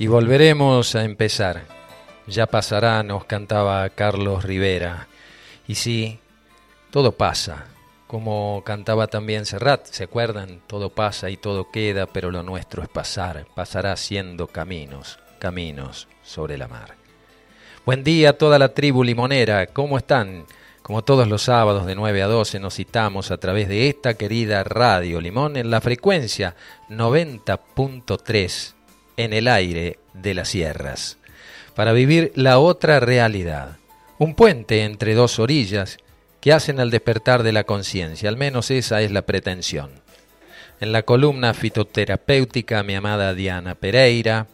Y volveremos a empezar. Ya pasará, nos cantaba Carlos Rivera. Y sí, todo pasa. Como cantaba también Serrat, ¿se acuerdan? Todo pasa y todo queda, pero lo nuestro es pasar. Pasará siendo caminos, caminos sobre la mar. Buen día a toda la tribu limonera, ¿cómo están? Como todos los sábados de 9 a 12 nos citamos a través de esta querida Radio Limón en la frecuencia 90.3 en el aire de las sierras, para vivir la otra realidad, un puente entre dos orillas que hacen al despertar de la conciencia, al menos esa es la pretensión. En la columna fitoterapéutica mi amada Diana Pereira,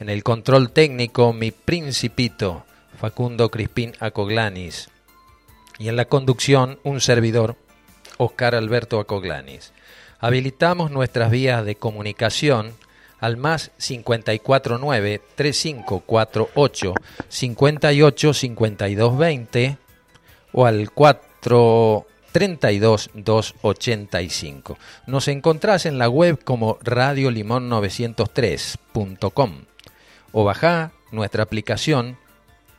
en el control técnico mi principito Facundo Crispín Acoglanis y en la conducción un servidor Oscar Alberto Acoglanis. Habilitamos nuestras vías de comunicación al más 549 3548 58 52 20 o al 432 285. Nos encontrás en la web como radiolimon903.com o bajá nuestra aplicación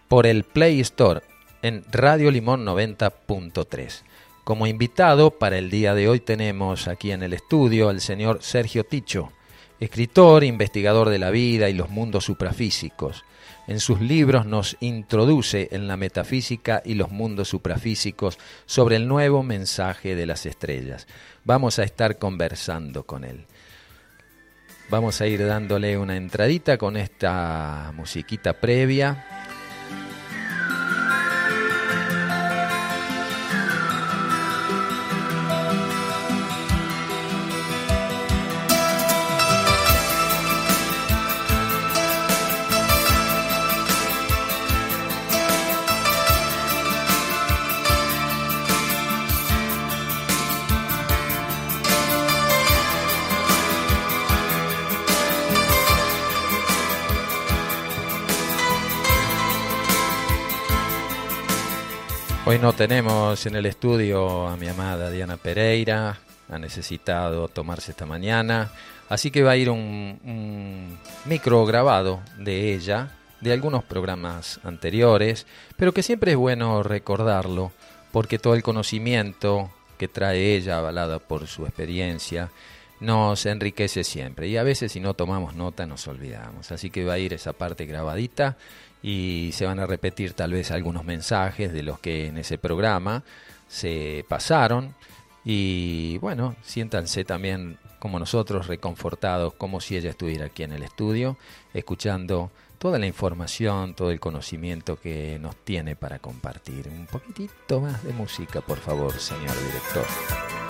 por el Play Store en Radio Limón 90.3. Como invitado para el día de hoy tenemos aquí en el estudio al señor Sergio Ticho, escritor, investigador de la vida y los mundos suprafísicos. En sus libros nos introduce en la metafísica y los mundos suprafísicos sobre el nuevo mensaje de las estrellas. Vamos a estar conversando con él. Vamos a ir dándole una entradita con esta musiquita previa Hoy no tenemos en el estudio a mi amada Diana Pereira, ha necesitado tomarse esta mañana, así que va a ir un, micro grabado de ella, de algunos programas anteriores, pero que siempre es bueno recordarlo, porque todo el conocimiento que trae ella, avalada por su experiencia, nos enriquece siempre. Y a veces si no tomamos nota nos olvidamos. Así que va a ir esa parte grabadita y se van a repetir tal vez algunos mensajes de los que en ese programa se pasaron y bueno, siéntanse también como nosotros reconfortados, como si ella estuviera aquí en el estudio, escuchando toda la información, todo el conocimiento que nos tiene para compartir. Un poquitito más de música, por favor, señor director.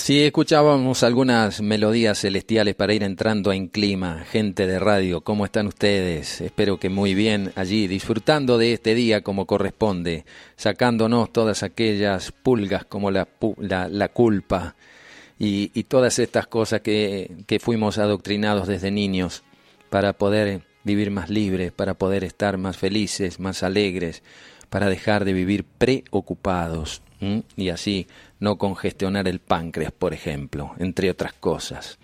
Así escuchábamos algunas melodías celestiales para ir entrando en clima. Gente de radio, ¿cómo están ustedes? Espero que muy bien allí, disfrutando de este día como corresponde, sacándonos todas aquellas pulgas como la, la, culpa y, y, todas estas cosas que, que fuimos adoctrinados desde niños para poder vivir más libres, para poder estar más felices, más alegres, para dejar de vivir preocupados y así no congestionar el páncreas, por ejemplo, entre otras cosas.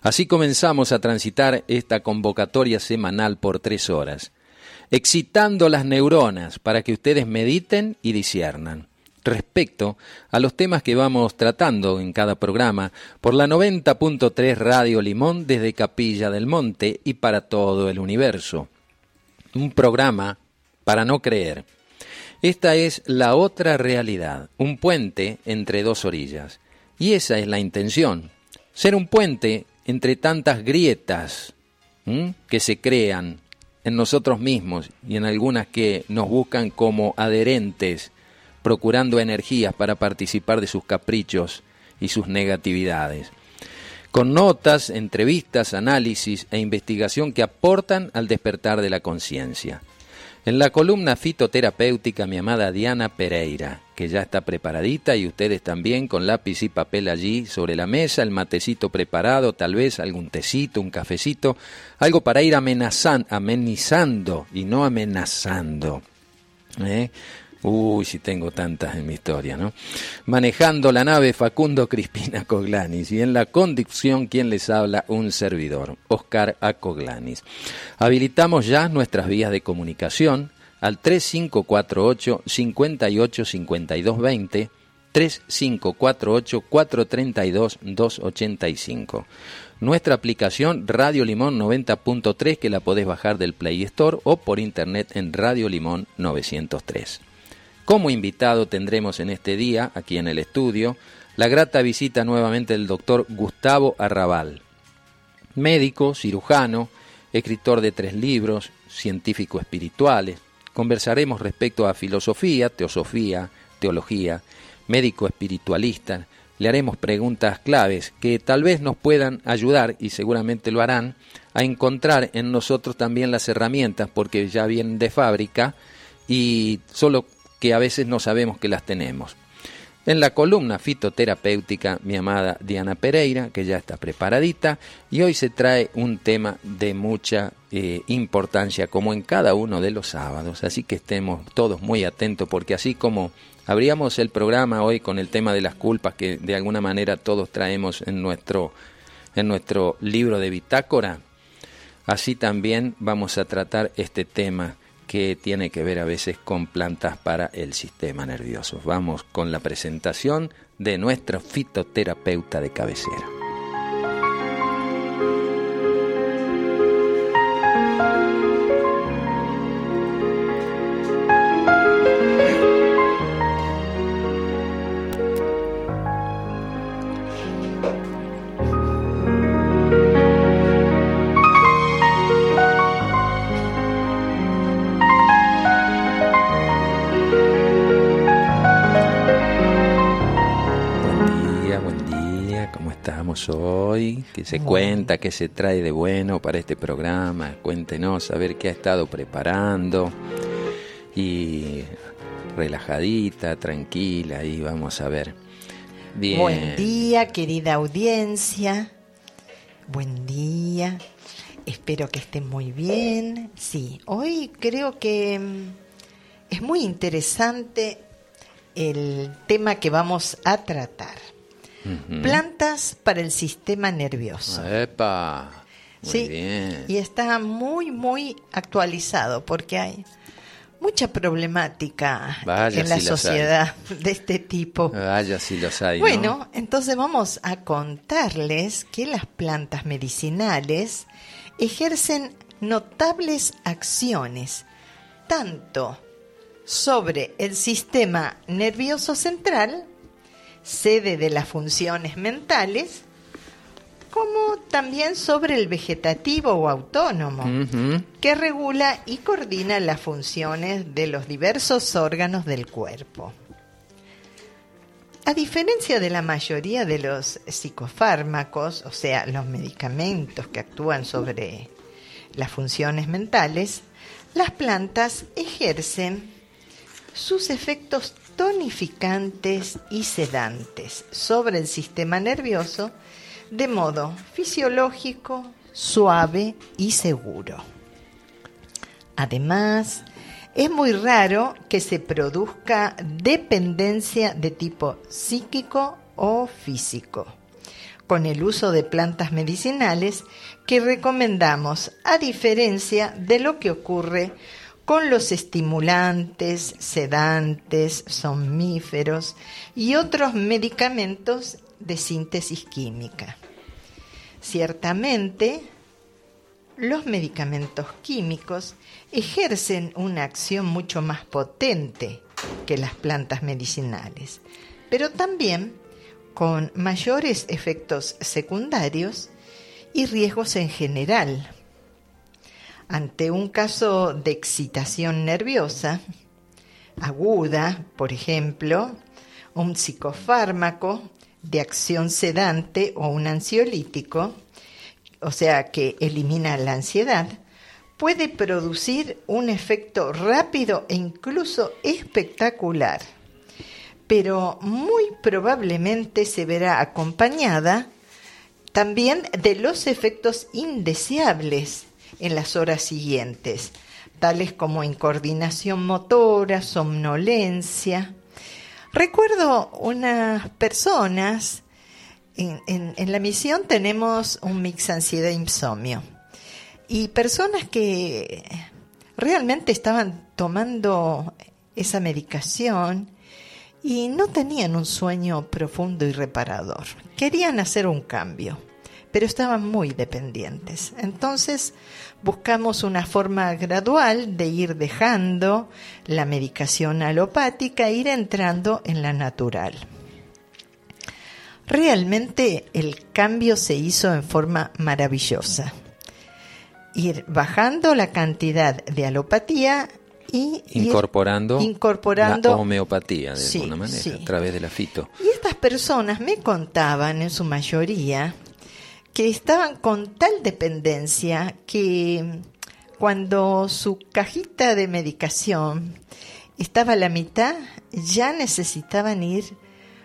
Así comenzamos a transitar esta convocatoria semanal por tres horas, excitando las neuronas para que ustedes mediten y disiernan respecto a los temas que vamos tratando en cada programa por la 90.3 Radio Limón desde Capilla del Monte y para todo el universo. Un programa para no creer esta es la otra realidad, un puente entre dos orillas. Y esa es la intención, ser un puente entre tantas grietas que se crean en nosotros mismos y en algunas que nos buscan como adherentes, procurando energías para participar de sus caprichos y sus negatividades. Con notas, entrevistas, análisis e investigación que aportan al despertar de la conciencia. En la columna fitoterapéutica, mi amada Diana Pereira, que ya está preparadita y ustedes también con lápiz y papel allí sobre la mesa, el matecito preparado, tal vez algún tecito, un cafecito, algo para ir amenizando y no amenazando. ¿eh? Uy, si tengo tantas en mi historia, ¿no? Manejando la nave Facundo Crispina Coglanis y en la conducción quien les habla un servidor, Oscar Acoglanis. Habilitamos ya nuestras vías de comunicación al 3548 58 52 20 3548 432 285. Nuestra aplicación Radio Limón 90.3 que la podés bajar del Play Store o por internet en Radio Limón 903. Como invitado tendremos en este día, aquí en el estudio, la grata visita nuevamente del doctor Gustavo Arrabal, médico, cirujano, escritor de tres libros, científico espirituales. Conversaremos respecto a filosofía, teosofía, teología, médico espiritualista. Le haremos preguntas claves que tal vez nos puedan ayudar, y seguramente lo harán, a encontrar en nosotros también las herramientas, porque ya vienen de fábrica y solo que a veces no sabemos que las tenemos. En la columna fitoterapéutica, mi amada Diana Pereira, que ya está preparadita, y hoy se trae un tema de mucha eh, importancia, como en cada uno de los sábados, así que estemos todos muy atentos, porque así como abríamos el programa hoy con el tema de las culpas que de alguna manera todos traemos en nuestro, en nuestro libro de bitácora, así también vamos a tratar este tema que tiene que ver a veces con plantas para el sistema nervioso. Vamos con la presentación de nuestro fitoterapeuta de cabecera. Hoy, que se cuenta, qué se trae de bueno para este programa, cuéntenos a ver qué ha estado preparando y relajadita, tranquila y vamos a ver. Bien. Buen día, querida audiencia. Buen día. Espero que estén muy bien. Sí, hoy creo que mm, es muy interesante el tema que vamos a tratar. Plantas para el sistema nervioso. ¡Epa! sí, y está muy, muy actualizado porque hay mucha problemática en la sociedad de este tipo. Vaya si los hay. Bueno, entonces vamos a contarles que las plantas medicinales ejercen notables acciones tanto sobre el sistema nervioso central sede de las funciones mentales, como también sobre el vegetativo o autónomo, que regula y coordina las funciones de los diversos órganos del cuerpo. A diferencia de la mayoría de los psicofármacos, o sea, los medicamentos que actúan sobre las funciones mentales, las plantas ejercen sus efectos tonificantes y sedantes sobre el sistema nervioso de modo fisiológico, suave y seguro. Además, es muy raro que se produzca dependencia de tipo psíquico o físico con el uso de plantas medicinales que recomendamos a diferencia de lo que ocurre con los estimulantes, sedantes, somníferos y otros medicamentos de síntesis química. Ciertamente, los medicamentos químicos ejercen una acción mucho más potente que las plantas medicinales, pero también con mayores efectos secundarios y riesgos en general ante un caso de excitación nerviosa aguda, por ejemplo, un psicofármaco de acción sedante o un ansiolítico, o sea, que elimina la ansiedad, puede producir un efecto rápido e incluso espectacular, pero muy probablemente se verá acompañada también de los efectos indeseables en las horas siguientes, tales como incoordinación motora, somnolencia. Recuerdo unas personas, en, la misión tenemos un mix ansiedad-insomnio, y personas que realmente estaban tomando esa medicación y no tenían un sueño profundo y reparador. Querían hacer un cambio, pero estaban muy dependientes. Entonces buscamos una forma gradual de ir dejando la medicación alopática e ir entrando en la natural. Realmente el cambio se hizo en forma maravillosa. Ir bajando la cantidad de alopatía y incorporando, incorporando la homeopatía de alguna manera a través de la fito. Y estas personas me contaban en su mayoría que estaban con tal dependencia que cuando su cajita de medicación estaba a la mitad, ya necesitaban ir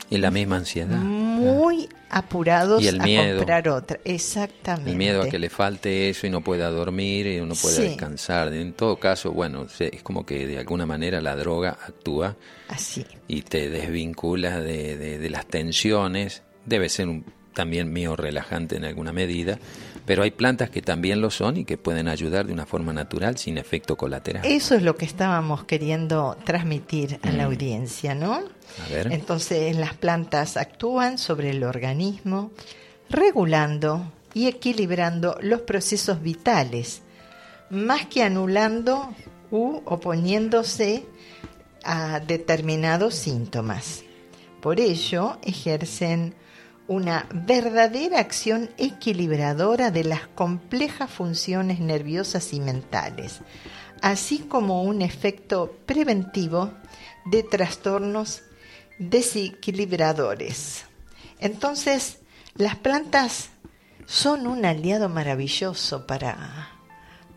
y la misma ansiedad. Muy apurados a comprar otra. Exactamente. El miedo a que le falte eso y no pueda dormir y no pueda descansar. En todo caso, bueno, es como que de alguna manera la droga actúa. Así. Y te desvincula de, de las tensiones. Debe ser un también mío relajante en alguna medida, pero hay plantas que también lo son y que pueden ayudar de una forma natural sin efecto colateral. Eso es lo que estábamos queriendo transmitir a la mm. audiencia, ¿no? A ver. Entonces las plantas actúan sobre el organismo, regulando y equilibrando los procesos vitales, más que anulando u oponiéndose a determinados síntomas. Por ello, ejercen una verdadera acción equilibradora de las complejas funciones nerviosas y mentales, así como un efecto preventivo de trastornos desequilibradores. Entonces, las plantas son un aliado maravilloso para,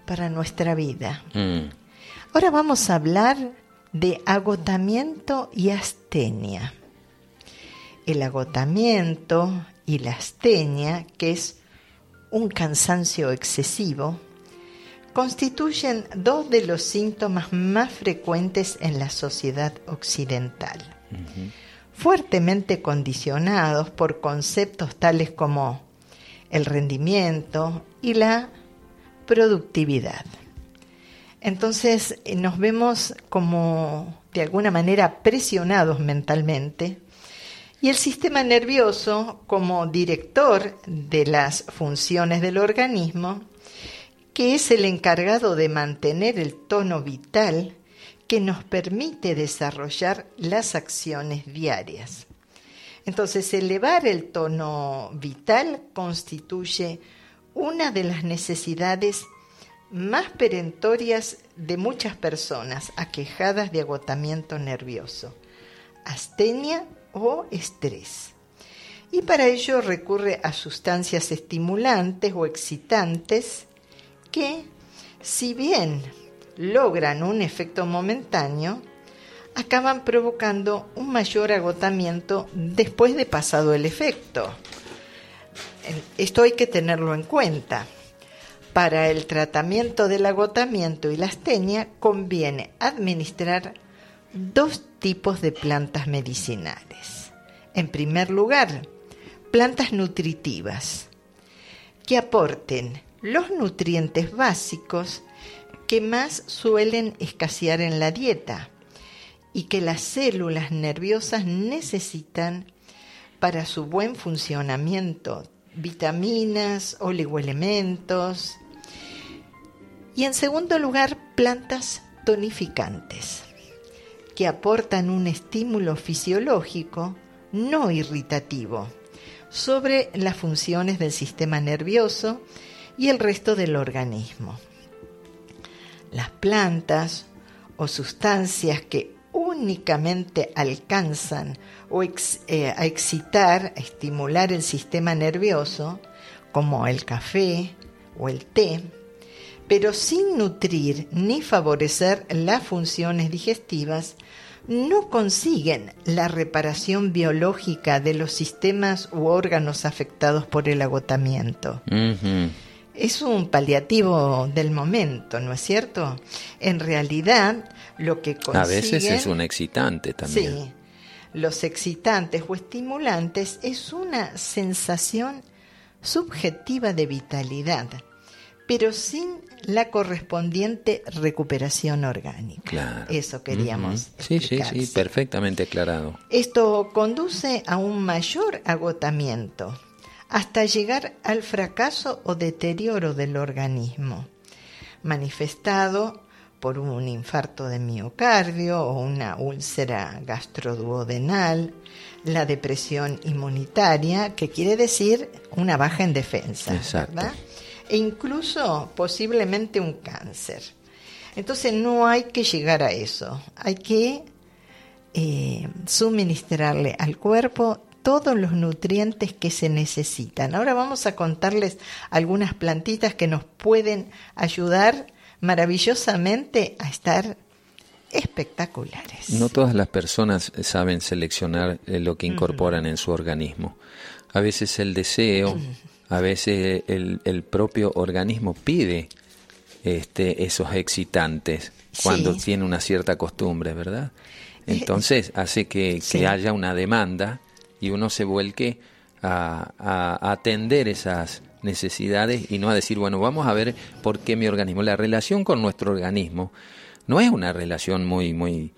para nuestra vida. Mm. Ahora vamos a hablar de agotamiento y astenia el agotamiento y la astenia, que es un cansancio excesivo, constituyen dos de los síntomas más frecuentes en la sociedad occidental, fuertemente condicionados por conceptos tales como el rendimiento y la productividad. Entonces nos vemos como de alguna manera presionados mentalmente y el sistema nervioso, como director de las funciones del organismo, que es el encargado de mantener el tono vital que nos permite desarrollar las acciones diarias. Entonces, elevar el tono vital constituye una de las necesidades más perentorias de muchas personas aquejadas de agotamiento nervioso, astenia o estrés. Y para ello recurre a sustancias estimulantes o excitantes que, si bien logran un efecto momentáneo, acaban provocando un mayor agotamiento después de pasado el efecto. Esto hay que tenerlo en cuenta. Para el tratamiento del agotamiento y la astenia conviene administrar dos tipos de plantas medicinales. En primer lugar, plantas nutritivas que aporten los nutrientes básicos que más suelen escasear en la dieta y que las células nerviosas necesitan para su buen funcionamiento, vitaminas, oligoelementos. Y en segundo lugar, plantas tonificantes que aportan un estímulo fisiológico no irritativo sobre las funciones del sistema nervioso y el resto del organismo. Las plantas o sustancias que únicamente alcanzan o eh, a excitar, a estimular el sistema nervioso, como el café o el té, pero sin nutrir ni favorecer las funciones digestivas, no consiguen la reparación biológica de los sistemas u órganos afectados por el agotamiento. Es un paliativo del momento, ¿no es cierto? En realidad, lo que consiguen... A veces es un excitante también. Sí, los excitantes o estimulantes es una sensación subjetiva de vitalidad, pero sin la correspondiente recuperación orgánica. Claro. Eso queríamos. Sí, sí, sí, perfectamente aclarado. Esto conduce a un mayor agotamiento hasta llegar al fracaso o deterioro del organismo, manifestado por un infarto de miocardio o una úlcera gastroduodenal, la depresión inmunitaria, que quiere decir una baja en defensa, ¿verdad? E incluso posiblemente un cáncer. Entonces no hay que llegar a eso, hay que eh, suministrarle al cuerpo todos los nutrientes que se necesitan. Ahora vamos a contarles algunas plantitas que nos pueden ayudar maravillosamente a estar espectaculares. No todas las personas saben seleccionar eh, lo que incorporan en su organismo. A veces el deseo, a veces el, el propio organismo pide este, esos excitantes cuando tiene una cierta costumbre, ¿verdad? Eh, Entonces hace que, que haya una demanda y uno se vuelque a, a, atender esas necesidades y no a decir, bueno, vamos a ver por qué mi organismo. La relación con nuestro organismo no es una relación muy, muy,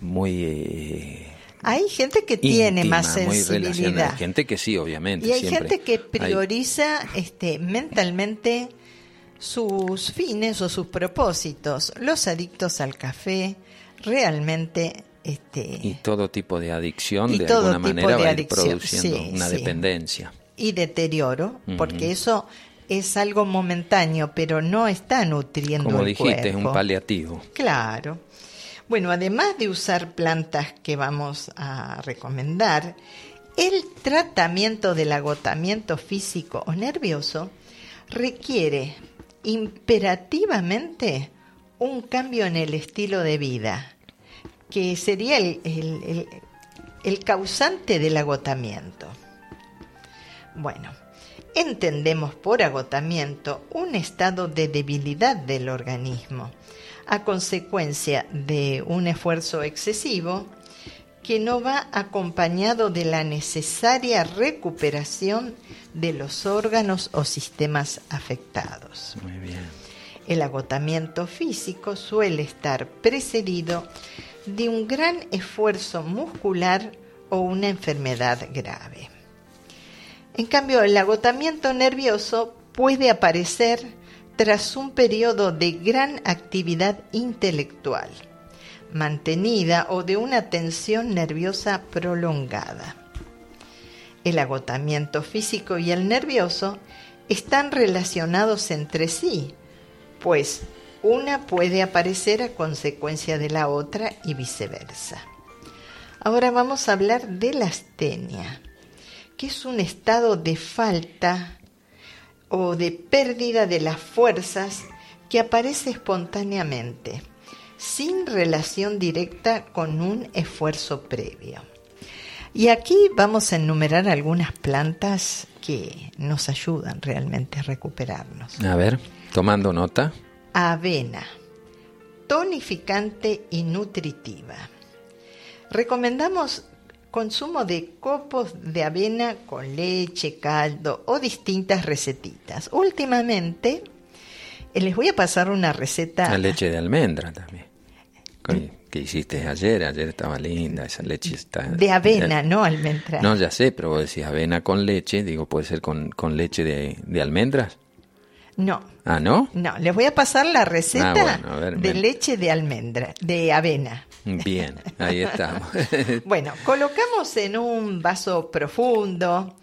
muy... Eh, hay gente que tiene más sensibilidad. Hay gente que sí, obviamente. Y hay gente que prioriza este, mentalmente sus fines o sus propósitos. Los adictos al café realmente este, y todo tipo de adicción de alguna manera va a ir produciendo una dependencia. Y deterioro, porque eso es algo momentáneo, pero no está nutriendo Como dijiste, es un paliativo. Claro. Bueno, además de usar plantas que vamos a recomendar, el tratamiento del agotamiento físico o nervioso requiere imperativamente un cambio en el estilo de vida que sería el, causante del agotamiento. Bueno, entendemos por agotamiento un estado de debilidad del organismo a consecuencia de un esfuerzo excesivo que no va acompañado de la necesaria recuperación de los órganos o sistemas afectados. Muy bien. El agotamiento físico suele estar precedido de un gran esfuerzo muscular o una enfermedad grave. En cambio, el agotamiento nervioso puede aparecer tras un periodo de gran actividad intelectual, mantenida o de una tensión nerviosa prolongada. El agotamiento físico y el nervioso están relacionados entre sí, pues una puede aparecer a consecuencia de la otra y viceversa. Ahora vamos a hablar de la astenia, que es un estado de falta o de pérdida de las fuerzas que aparece espontáneamente, sin relación directa con un esfuerzo previo. Y aquí vamos a enumerar algunas plantas que nos ayudan realmente a recuperarnos. A ver, tomando nota avena, tonificante y nutritiva. Recomendamos consumo de copos de avena con leche, caldo o distintas recetitas. Últimamente eh, les voy a pasar una receta. La leche de almendra también. Que hiciste ayer, ayer estaba linda, esa leche está... De avena, no almendra. No, ya sé, pero vos decís avena con leche, digo, puede ser con, con leche de, de almendras. No. ¿Ah, no? No, les voy a pasar la receta ah, de leche de almendra, de avena. Bien, ahí estamos. bueno, colocamos en un vaso profundo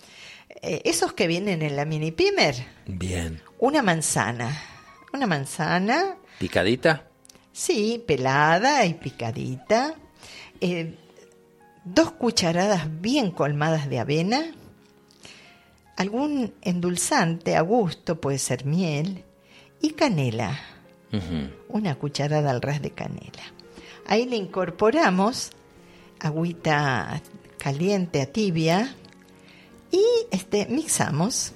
eh, esos que vienen en la mini pimer. Bien. Una manzana, una manzana. ¿Picadita? Sí, pelada y picadita. Eh, dos cucharadas bien colmadas de avena. Algún endulzante a gusto, puede ser miel. Y canela. Una cucharada al ras de canela. Ahí le incorporamos agüita caliente a tibia y este mixamos.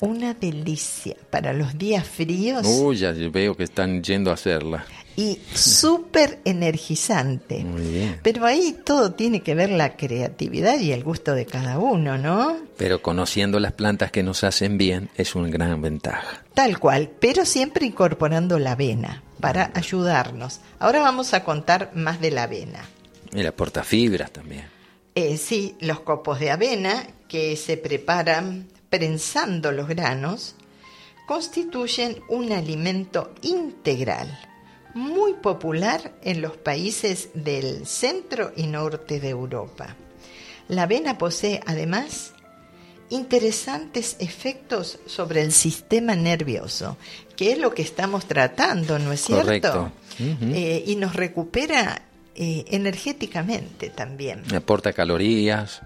Una delicia para los días fríos. Uy, ya veo que están yendo a hacerla. Y súper energizante. Muy bien. Pero ahí todo tiene que ver la creatividad y el gusto de cada uno, ¿no? Pero conociendo las plantas que nos hacen bien es una gran ventaja. Tal cual, pero siempre incorporando la avena para ayudarnos. Ahora vamos a contar más de la avena. Y la fibras también. Eh, sí, los copos de avena que se preparan prensando los granos constituyen un alimento integral muy popular en los países del centro y norte de Europa. La avena posee además interesantes efectos sobre el sistema nervioso, que es lo que estamos tratando, ¿no es cierto? Eh, y nos recupera eh, energéticamente también. Aporta calorías.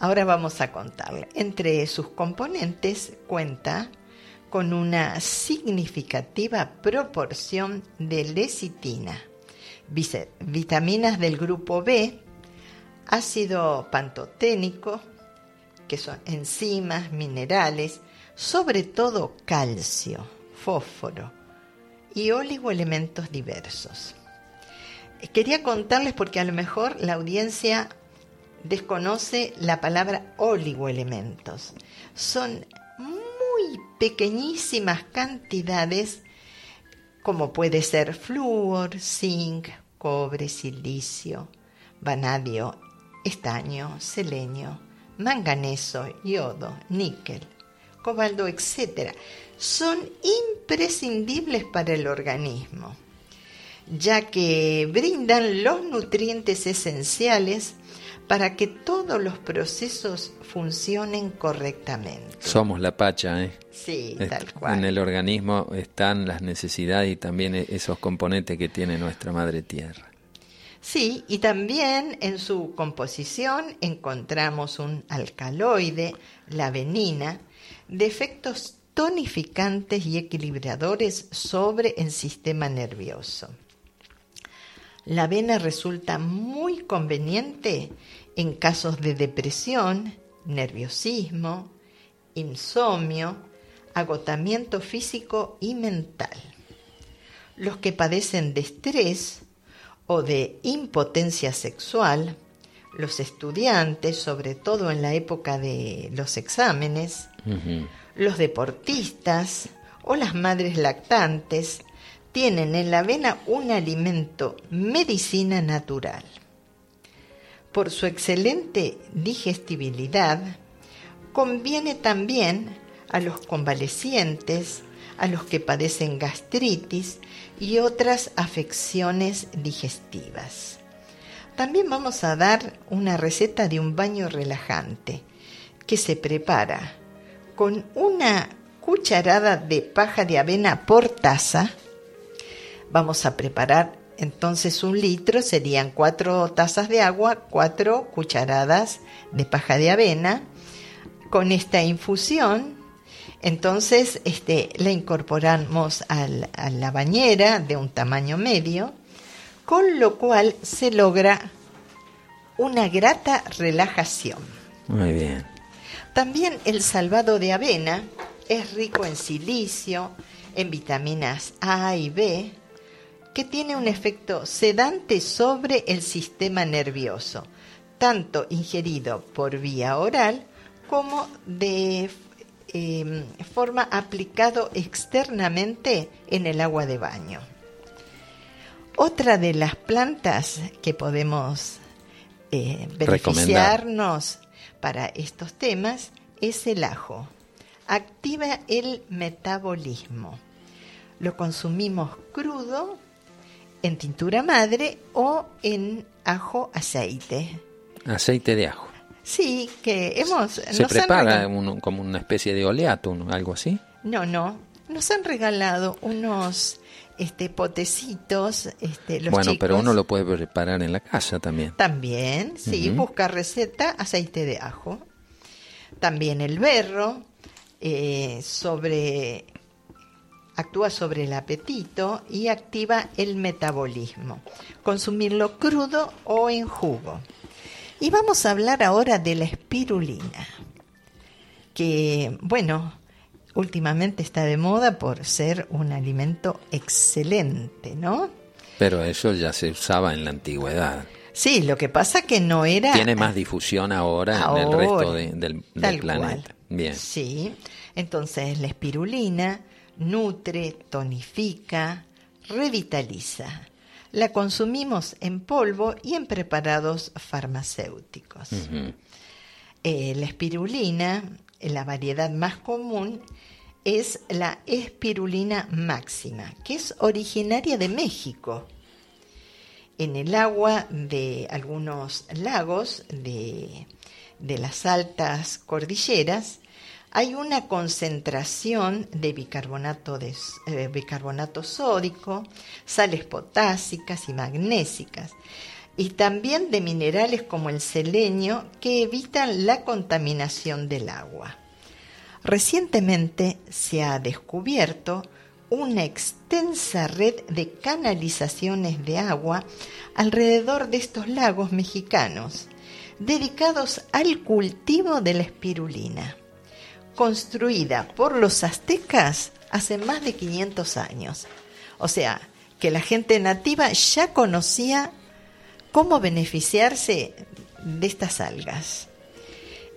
Ahora vamos a contarle. Entre sus componentes cuenta con una significativa proporción de lecitina, vitaminas del grupo B, ácido pantoténico, que son enzimas, minerales, sobre todo calcio, fósforo y oligoelementos diversos. Quería contarles porque a lo mejor la audiencia desconoce la palabra oligoelementos. Son muy pequeñísimas cantidades como puede ser flúor, zinc, cobre, silicio, vanadio, estaño, selenio, manganeso, yodo, níquel, cobalto, etc. Son imprescindibles para el organismo, ya que brindan los nutrientes esenciales para que todos los procesos funcionen correctamente. Somos la pacha, ¿eh? Sí, tal cual. En el organismo están las necesidades y también e-, esos componentes que tiene nuestra madre tierra. Sí, y también en su composición encontramos un alcaloide, la avenina, de efectos tonificantes y equilibradores sobre el sistema nervioso. La avena resulta muy conveniente en casos de depresión, nerviosismo, insomnio, agotamiento físico y mental. Los que padecen de estrés o de impotencia sexual, los estudiantes, sobre todo en la época de los exámenes, los deportistas o las madres lactantes, tienen en la avena un alimento medicina natural por su excelente digestibilidad, conviene también a los convalecientes, a los que padecen gastritis y otras afecciones digestivas. También vamos a dar una receta de un baño relajante que se prepara con una cucharada de paja de avena por taza. Vamos a preparar entonces un litro serían cuatro tazas de agua, cuatro cucharadas de paja de avena. Con esta infusión, entonces este, la incorporamos a la bañera de un tamaño medio, con lo cual se logra una grata relajación. Muy bien. También el salvado de avena es rico en silicio, en vitaminas A y B, que tiene un efecto sedante sobre el sistema nervioso, tanto ingerido por vía oral como de em, forma aplicado externamente en el agua de baño. Otra de las plantas que podemos eh, beneficiarnos para estos temas es el ajo. Activa el metabolismo. Lo consumimos crudo en tintura madre o en ajo aceite. Aceite de ajo. Sí, que hemos... ¿Se prepara como una especie de oleato, algo así? No, no. nos han regalado unos este potecitos, este, los bueno, pero chicos. uno lo puede preparar en la casa también. También, sí, busca receta, aceite de ajo. También el berro eh, sobre actúa sobre el apetito y activa el metabolismo. Consumirlo crudo o en jugo. Y vamos a hablar ahora de la espirulina, que, bueno, últimamente está de moda por ser un alimento excelente, ¿no? Pero eso ya se usaba en la antigüedad. Sí, lo que pasa que no era... Tiene más difusión ahora, en el resto de- del, planeta. cual. Bien. Sí, entonces la espirulina nutre, tonifica, revitaliza. La consumimos en polvo y en preparados farmacéuticos. Eh, la espirulina, la variedad más común, es la espirulina máxima, que es originaria de México. En el agua de algunos lagos de, de las altas cordilleras hay una concentración de bicarbonato, de, eh, bicarbonato sódico, sales potásicas y magnésicas, y también de minerales como el selenio que evitan la contaminación del agua. Recientemente se ha descubierto una extensa red de canalizaciones de agua alrededor de estos lagos mexicanos, dedicados al cultivo de la espirulina, construida por los aztecas hace más de 500 años. O sea, que la gente nativa ya conocía cómo beneficiarse de estas algas.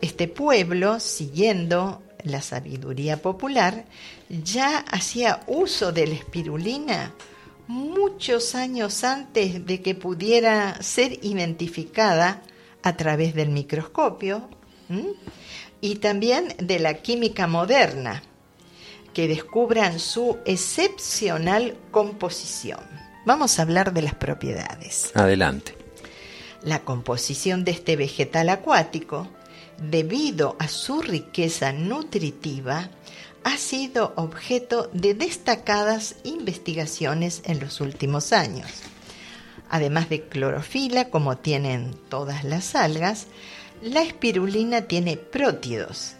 Este pueblo, siguiendo la sabiduría popular, ya hacía uso de la espirulina muchos años antes de que pudiera ser identificada a través del microscopio. Y también de la química moderna, que descubran su excepcional composición. Vamos a hablar de las propiedades. Adelante. La composición de este vegetal acuático, debido a su riqueza nutritiva, ha sido objeto de destacadas investigaciones en los últimos años. Además de clorofila, como tienen todas las algas, la espirulina tiene prótidos,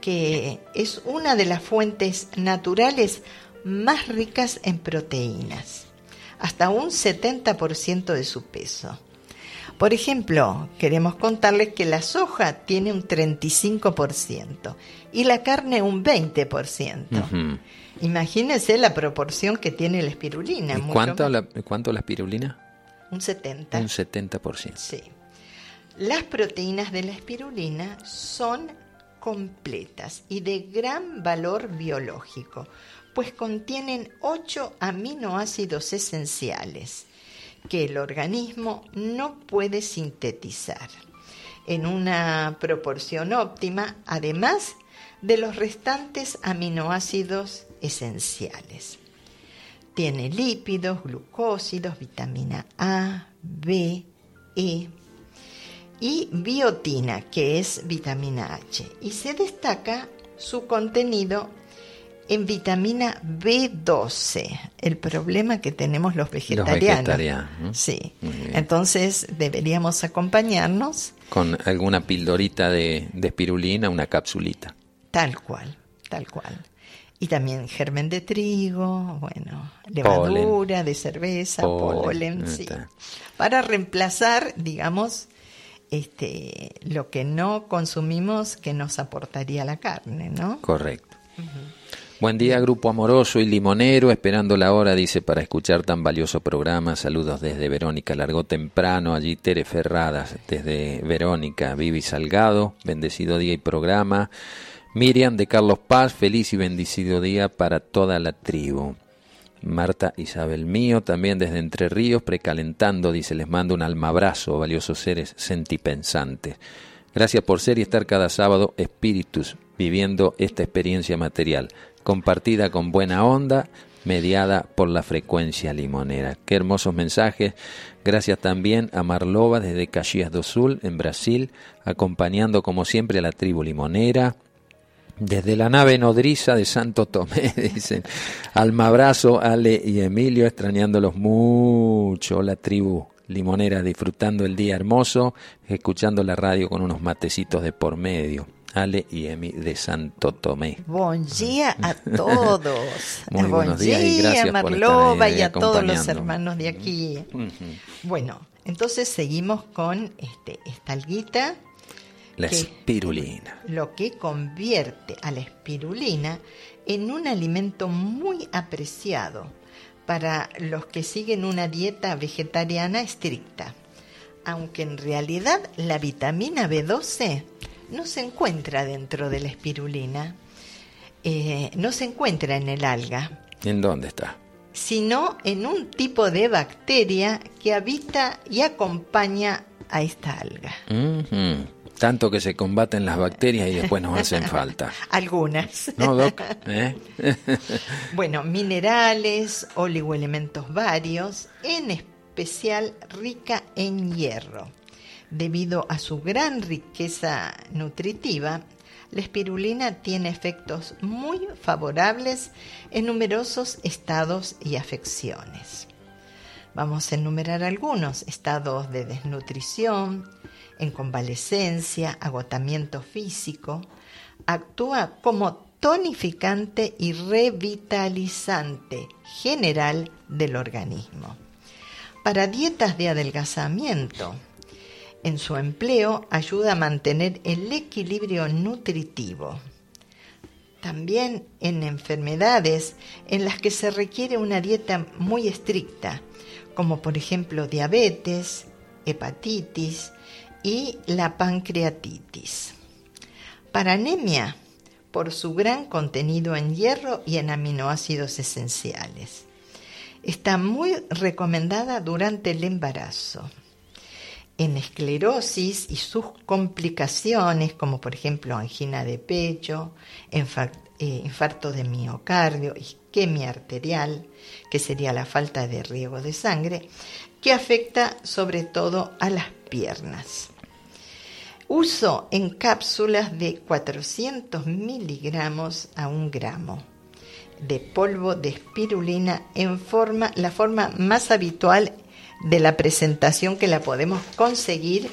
que es una de las fuentes naturales más ricas en proteínas, hasta un 70% de su peso. Por ejemplo, queremos contarles que la soja tiene un 35% y la carne un 20%. Ujú. Imagínense la proporción que tiene la espirulina. ¿Y mucho cuánto la, cuánto la espirulina? Un 70%. Un 70%. Sí. Las proteínas de la espirulina son completas y de gran valor biológico, pues contienen 8 aminoácidos esenciales que el organismo no puede sintetizar en una proporción óptima, además de los restantes aminoácidos esenciales. Tiene lípidos, glucósidos, vitamina A, B, E y biotina, que es vitamina H. Y se destaca su contenido en vitamina B12, el problema que tenemos los vegetarianos. vegetarianos, ¿no? Sí. Entonces deberíamos acompañarnos Con alguna pildorita de, de espirulina, una capsulita. tal cual, tal cual. Y también germen de trigo, bueno, levadura de cerveza, Polen, sí. Para reemplazar, digamos, este, lo que no consumimos que nos aportaría la carne, ¿no? Correcto. Buen día, grupo amoroso y limonero, esperando la hora, dice, para escuchar tan valioso programa. Saludos desde Verónica, largó temprano, allí Tere Ferradas, desde Verónica, Vivi Salgado, bendecido día y programa. Miriam de Carlos Paz, feliz y bendecido día para toda la tribu. Marta Isabel Mío, también desde Entre Ríos, precalentando, dice, les mando un almabrazo, valiosos seres sentipensantes. Gracias por ser y estar cada sábado espíritus, viviendo esta experiencia material, compartida con buena onda, mediada por la frecuencia limonera. Qué hermosos mensajes. Gracias también a Marlova desde Caxias do Sul, en Brasil, acompañando como siempre a la tribu limonera. Desde la nave nodriza de Santo Tomé, dicen. Almabrazo, Ale y Emilio, extrañándolos mucho. La tribu limonera disfrutando el día hermoso, escuchando la radio con unos matecitos de por medio. Ale y Emi de Santo Tomé. Buen día a todos. Muy buenos Buen días y día, gracias por Marlova, estar y a todos los hermanos de aquí. Bueno, entonces seguimos con este, esta alguita, La espirulina. lo que convierte a la espirulina en un alimento muy apreciado para los que siguen una dieta vegetariana estricta. Aunque en realidad la vitamina B12 no se encuentra dentro de la espirulina, eh, no se encuentra en el alga, ¿En dónde está? sino en un tipo de bacteria que habita y acompaña a esta alga. Tanto que se combaten las bacterias y después nos hacen falta. Algunas. ¿No, Doc? ¿Eh? Bueno, minerales, oligoelementos varios, en especial rica en hierro. Debido a su gran riqueza nutritiva, la espirulina tiene efectos muy favorables en numerosos estados y afecciones. Vamos a enumerar algunos estados de desnutrición, en convalecencia, agotamiento físico. Actúa como tonificante y revitalizante general del organismo. Para dietas de adelgazamiento, en su empleo ayuda a mantener el equilibrio nutritivo. También en enfermedades en las que se requiere una dieta muy estricta, como por ejemplo diabetes, hepatitis y la pancreatitis. Para anemia, por su gran contenido en hierro y en aminoácidos esenciales. Está muy recomendada durante el embarazo. En esclerosis y sus complicaciones, como por ejemplo angina de pecho, eh, infarto de miocardio, isquemia arterial, que sería la falta de riego de sangre, que afecta sobre todo a las piernas. Uso en cápsulas de 400 miligramos a un gramo de polvo de espirulina en forma, la forma más habitual de la presentación que la podemos conseguir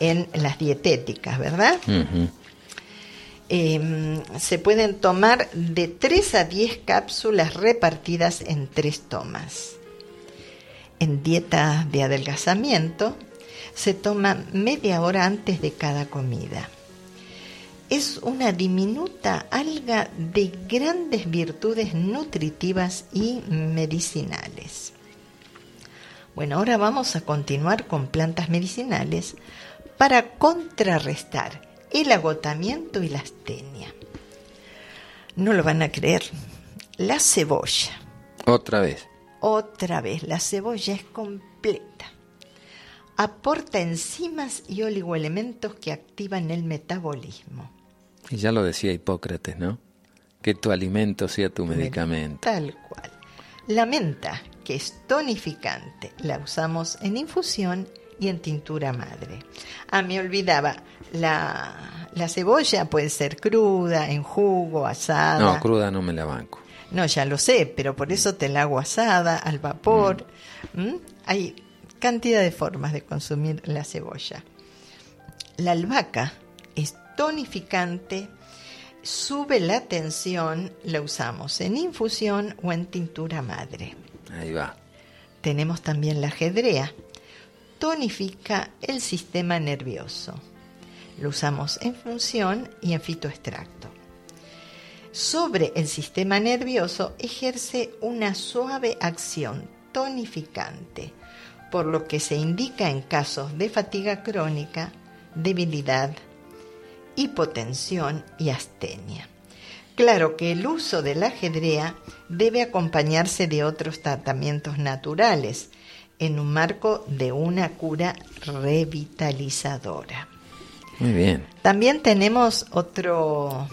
en las dietéticas, ¿verdad? Eh, se pueden tomar de 3 a 10 cápsulas repartidas en tres tomas. En dieta de adelgazamiento se toma media hora antes de cada comida. Es una diminuta alga de grandes virtudes nutritivas y medicinales. Bueno, ahora vamos a continuar con plantas medicinales para contrarrestar el agotamiento y la astenia. No lo van a creer. La cebolla. Otra vez. Otra vez, la cebolla es completa. Aporta enzimas y oligoelementos que activan el metabolismo. Y ya lo decía Hipócrates, ¿no? Que tu alimento sea tu medicamento. Tal cual. La menta, que es tonificante, la usamos en infusión y en tintura madre. Ah, me olvidaba, la, la cebolla puede ser cruda, en jugo, asada. No, cruda no me la banco. No, ya lo sé, pero por eso te la hago asada, al vapor. ¿Mm? Hay cantidad de formas de consumir la cebolla. La albahaca es tonificante, sube la tensión, la usamos en infusión o en tintura madre. Ahí va. Tenemos también la ajedrea, tonifica el sistema nervioso. Lo usamos en función y en fitoextracto. Sobre el sistema nervioso ejerce una suave acción tonificante, por lo que se indica en casos de fatiga crónica, debilidad, hipotensión y astenia. Claro que el uso de la ajedrea debe acompañarse de otros tratamientos naturales en un marco de una cura revitalizadora. Muy bien. También tenemos otro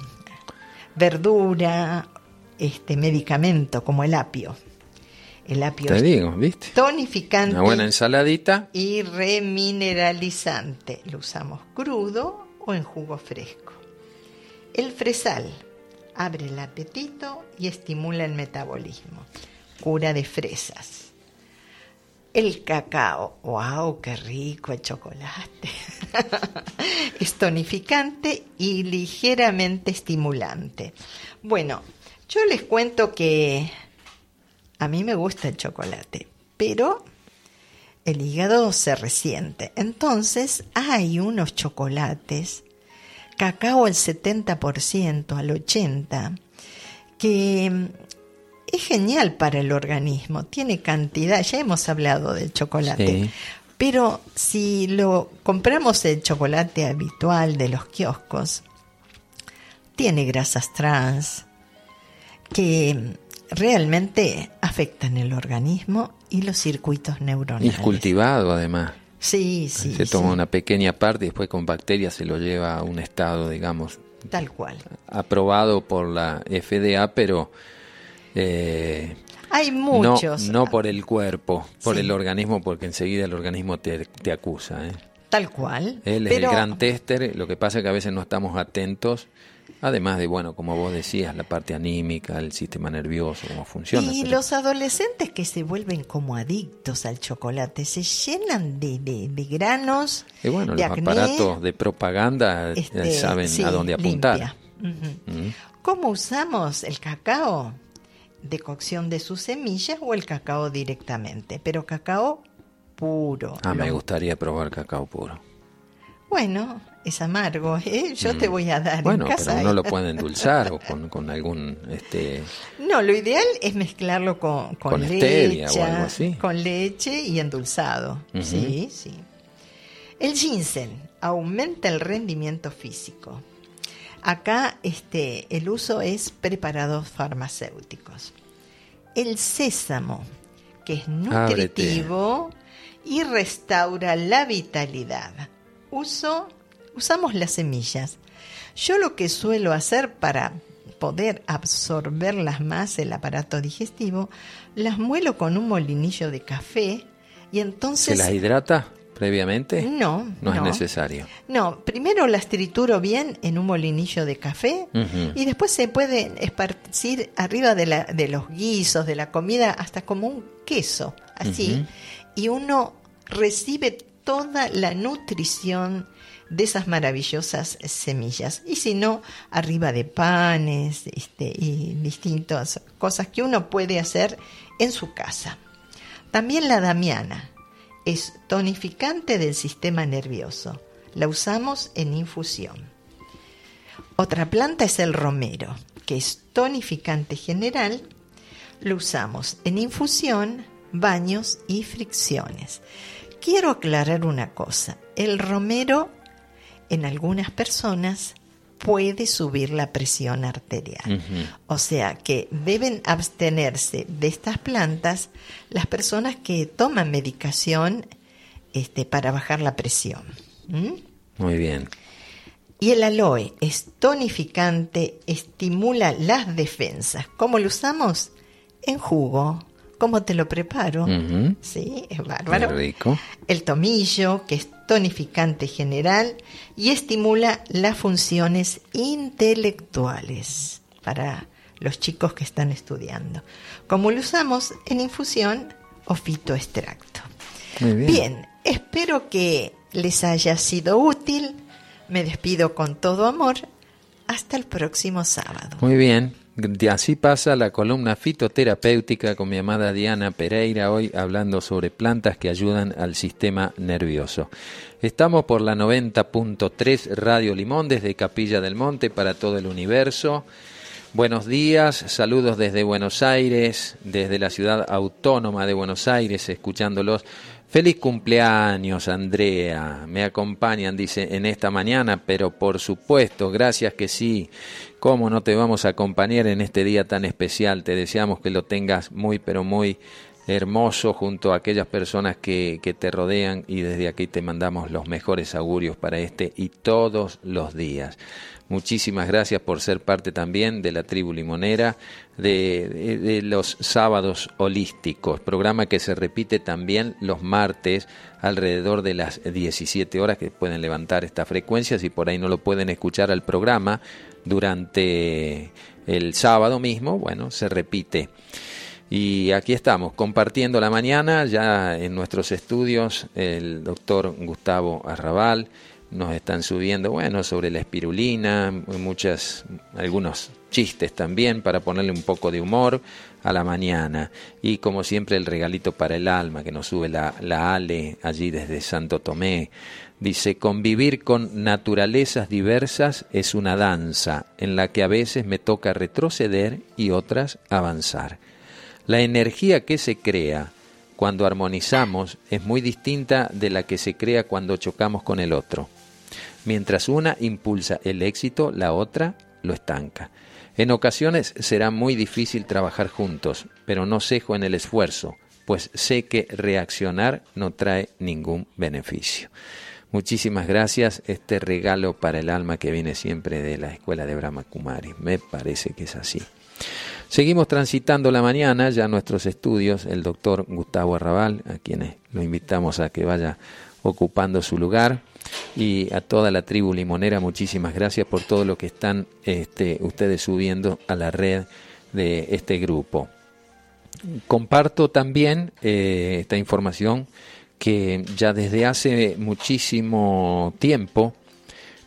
verdura, este medicamento como el apio. El apio Te es digo, ¿viste? tonificante Una buena ensaladita. y remineralizante. Lo usamos crudo o en jugo fresco. El fresal abre el apetito y estimula el metabolismo. Cura de fresas. El cacao, wow, qué rico el chocolate. es tonificante y ligeramente estimulante. Bueno, yo les cuento que a mí me gusta el chocolate, pero el hígado se resiente. Entonces hay unos chocolates, cacao al 70%, al 80%, que mm, es genial para el organismo, tiene cantidad, ya hemos hablado del chocolate, pero si lo compramos el chocolate habitual de los kioscos, tiene grasas trans que mm, realmente afectan el organismo y los circuitos neuronales. Y es cultivado además. Sí, sí. Se toma una pequeña parte y después con bacterias se lo lleva a un estado, digamos. Tal cual. Aprobado por la FDA, pero. Eh, Hay muchos. No, por el cuerpo, por el organismo, porque enseguida el organismo te, te acusa. ¿eh? Tal cual. Él es el gran tester, lo que pasa es que a veces no estamos atentos Además de, bueno, como vos decías, la parte anímica, el sistema nervioso, cómo funciona. Y los adolescentes que se vuelven como adictos al chocolate, se llenan de, de, granos. Y bueno, los aparatos de propaganda eh, este, saben a dónde apuntar. ¿Cómo usamos el cacao? De cocción de sus semillas o el cacao directamente, pero cacao puro. Ah, me gustaría probar cacao puro. Bueno, es amargo, ¿eh? yo te mm. voy a dar bueno, en casa. pero uno lo puede endulzar o con, con, algún... Este... No, lo ideal es mezclarlo con, con, leche, o algo así. Con leche y endulzado. Sí, sí. El ginseng aumenta el rendimiento físico. Acá este, el uso es preparados farmacéuticos. El sésamo, que es nutritivo y restaura la vitalidad. Uso usamos las semillas. Yo lo que suelo hacer para poder absorberlas más el aparato digestivo, las muelo con un molinillo de café y entonces... ¿Se las hidrata previamente? No, no, es necesario. No, primero las trituro bien en un molinillo de café y después se puede esparcir arriba de, la, de los guisos, de la comida, hasta como un queso, así, y uno recibe toda la nutrición de esas maravillosas semillas. Y si no, arriba de panes este, y distintas cosas que uno puede hacer en su casa. También la damiana es tonificante del sistema nervioso. La usamos en infusión. Otra planta es el romero, que es tonificante general. Lo usamos en infusión, baños y fricciones. Quiero aclarar una cosa. El romero en algunas personas puede subir la presión arterial. O sea que deben abstenerse de estas plantas las personas que toman medicación este, para bajar la presión. Muy bien. Y el aloe es tonificante, estimula las defensas. ¿Cómo lo usamos? En jugo, ¿Cómo te lo preparo? Sí, es bárbaro. rico. El tomillo, que es tonificante general y estimula las funciones intelectuales para los chicos que están estudiando. Como lo usamos en infusión o fitoextracto. Muy bien. bien, espero que les haya sido útil. Me despido con todo amor. Hasta el próximo sábado. Muy bien. Así pasa la columna fitoterapéutica con mi amada Diana Pereira hoy hablando sobre plantas que ayudan al sistema nervioso. Estamos por la 90.3 Radio Limón desde Capilla del Monte para todo el universo. Buenos días, saludos desde Buenos Aires, desde la ciudad autónoma de Buenos Aires, escuchándolos. Feliz cumpleaños, Andrea. Me acompañan, dice, en esta mañana, pero por supuesto, gracias que sí. ¿Cómo no te vamos a acompañar en este día tan especial? Te deseamos que lo tengas muy, pero muy hermoso junto a aquellas personas que, que, te rodean y desde aquí te mandamos los mejores augurios para este y todos los días. Muchísimas gracias por ser parte también de la tribu limonera, de, los sábados holísticos, programa que se repite también los martes alrededor de las 17 horas que pueden levantar esta frecuencia, si por ahí no lo pueden escuchar al programa, durante el sábado mismo, bueno, se repite. Y aquí estamos, compartiendo la mañana, ya en nuestros estudios, el doctor Gustavo Arrabal, nos están subiendo, bueno, sobre la espirulina, muchas, algunos chistes también para ponerle un poco de humor a la mañana. Y como siempre el regalito para el alma que nos sube la, la Ale allí desde Santo Tomé. Dice, convivir con naturalezas diversas es una danza en la que a veces me toca retroceder y otras avanzar. La energía que se crea cuando armonizamos es muy distinta de la que se crea cuando chocamos con el otro. Mientras una impulsa el éxito, la otra lo estanca. En ocasiones será muy difícil trabajar juntos, pero no cejo en el esfuerzo, pues sé que reaccionar no trae ningún beneficio. Muchísimas gracias, este regalo para el alma que viene siempre de la escuela de Brahma Kumari. Me parece que es así. Seguimos transitando la mañana, ya nuestros estudios, el doctor Gustavo Arrabal, a quienes lo invitamos a que vaya ocupando su lugar y a toda la tribu limonera, muchísimas gracias por todo lo que están este, ustedes subiendo a la red de este grupo. Comparto también eh, esta información que ya desde hace muchísimo tiempo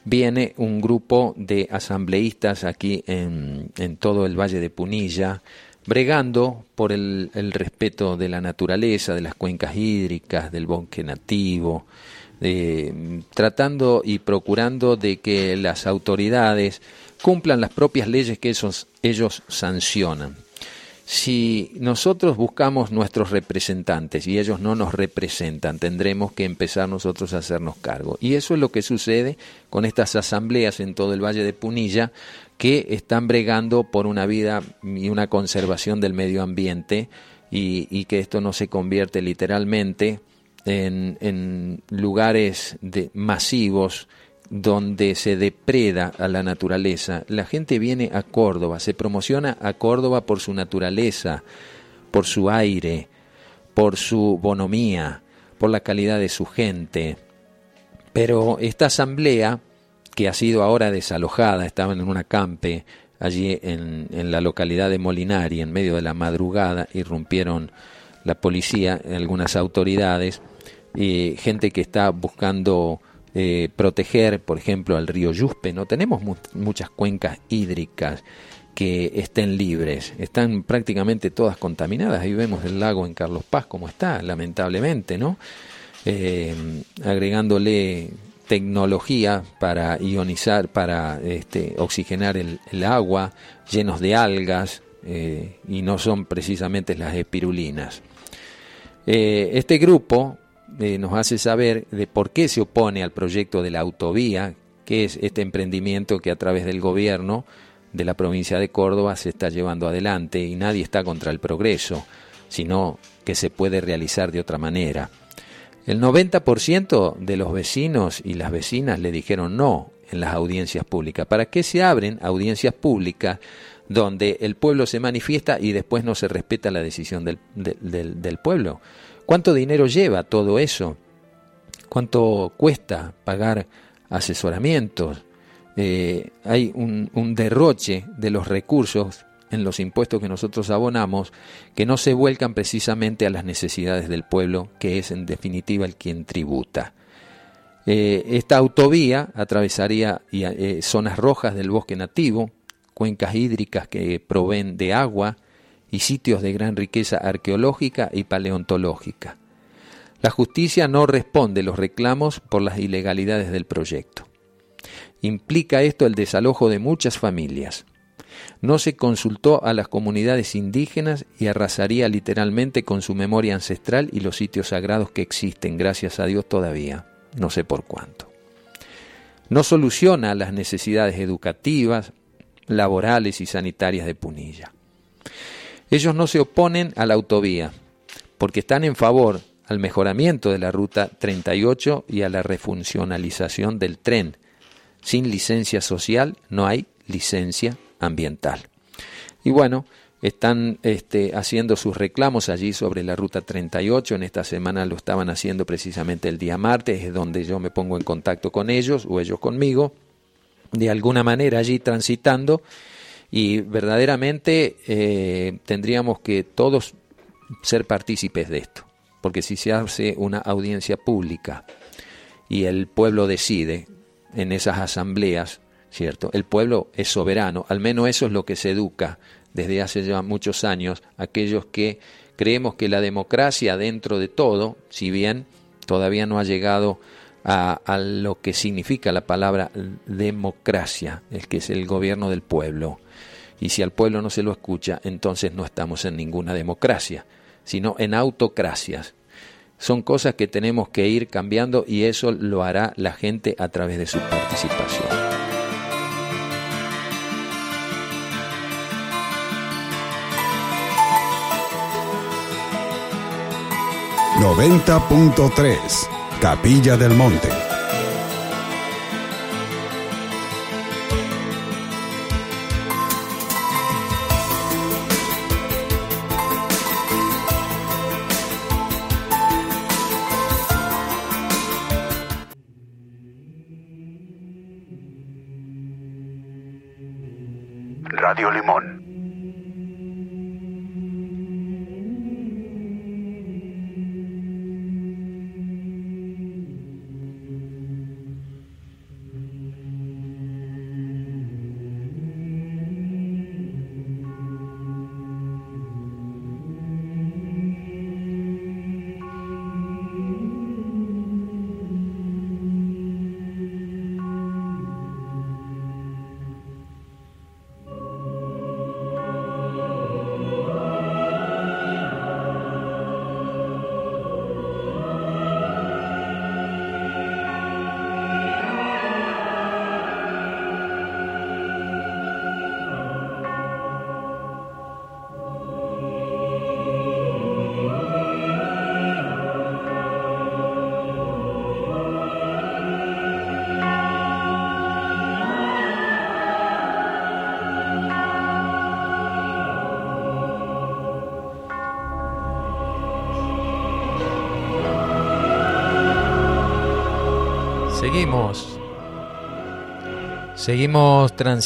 viene un grupo de asambleístas aquí en, en todo el Valle de Punilla, bregando por el, respeto de la naturaleza, de las cuencas hídricas, del bosque nativo, tratando y procurando de que las autoridades cumplan las propias leyes que esos, ellos sancionan. Si nosotros buscamos nuestros representantes y ellos no nos representan, tendremos que empezar nosotros a hacernos cargo. Y eso es lo que sucede con estas asambleas en todo el Valle de Punilla que están bregando por una vida y una conservación del medio ambiente y, que esto no se convierte literalmente en, en lugares de, masivos donde se depreda a la naturaleza. La gente viene a Córdoba, se promociona a Córdoba por su naturaleza, por su aire, por su bonomía, por la calidad de su gente. Pero esta asamblea, que ha sido ahora desalojada, estaban en una campe allí en, en la localidad de Molinari, en medio de la madrugada, irrumpieron la policía, algunas autoridades, y gente que está buscando eh, proteger, por ejemplo, al río Yuspe. No tenemos mu muchas cuencas hídricas que estén libres, están prácticamente todas contaminadas. Ahí vemos el lago en Carlos Paz como está, lamentablemente, ¿no? Eh, agregándole tecnología para ionizar, para este, oxigenar el, agua, llenos de algas, eh, y no son precisamente las espirulinas. Eh, este grupo eh, nos hace saber de por qué se opone al proyecto de la autovía, que es este emprendimiento que a través del gobierno de la provincia de Córdoba se está llevando adelante y nadie está contra el progreso, sino que se puede realizar de otra manera. El 90% de los vecinos y las vecinas le dijeron no en las audiencias públicas. ¿Para qué se abren audiencias públicas donde el pueblo se manifiesta y después no se respeta la decisión del, pueblo? ¿Cuánto dinero lleva todo eso? ¿Cuánto cuesta pagar asesoramientos? Eh, hay un, un derroche de los recursos en los impuestos que nosotros abonamos que no se vuelcan precisamente a las necesidades del pueblo, que es en definitiva el quien tributa. Eh, esta autovía atravesaría eh, zonas rojas del bosque nativo, cuencas hídricas que proveen de agua, y sitios de gran riqueza arqueológica y paleontológica. La justicia no responde los reclamos por las ilegalidades del proyecto. Implica esto el desalojo de muchas familias. No se consultó a las comunidades indígenas y arrasaría literalmente con su memoria ancestral y los sitios sagrados que existen, gracias a Dios todavía, no sé por cuánto. No soluciona las necesidades educativas, laborales y sanitarias de Punilla. Ellos no se oponen a la autovía, porque están en favor al mejoramiento de la ruta 38 y a la refuncionalización del tren. Sin licencia social no hay licencia ambiental. Y bueno, están este, haciendo sus reclamos allí sobre la ruta 38. En esta semana lo estaban haciendo precisamente el día martes, es donde yo me pongo en contacto con ellos o ellos conmigo de alguna manera allí transitando y verdaderamente eh, tendríamos que todos ser partícipes de esto, porque si se hace una audiencia pública y el pueblo decide en esas asambleas, ¿cierto? El pueblo es soberano, al menos eso es lo que se educa desde hace ya muchos años, aquellos que creemos que la democracia dentro de todo, si bien todavía no ha llegado a, lo que significa la palabra democracia, es que es el gobierno del pueblo. Y si al pueblo no se lo escucha, entonces no estamos en ninguna democracia, sino en autocracias. Son cosas que tenemos que ir cambiando y eso lo hará la gente a través de su participación. ...90.3... Capilla del Monte. Radio Limón. Seguimos transitando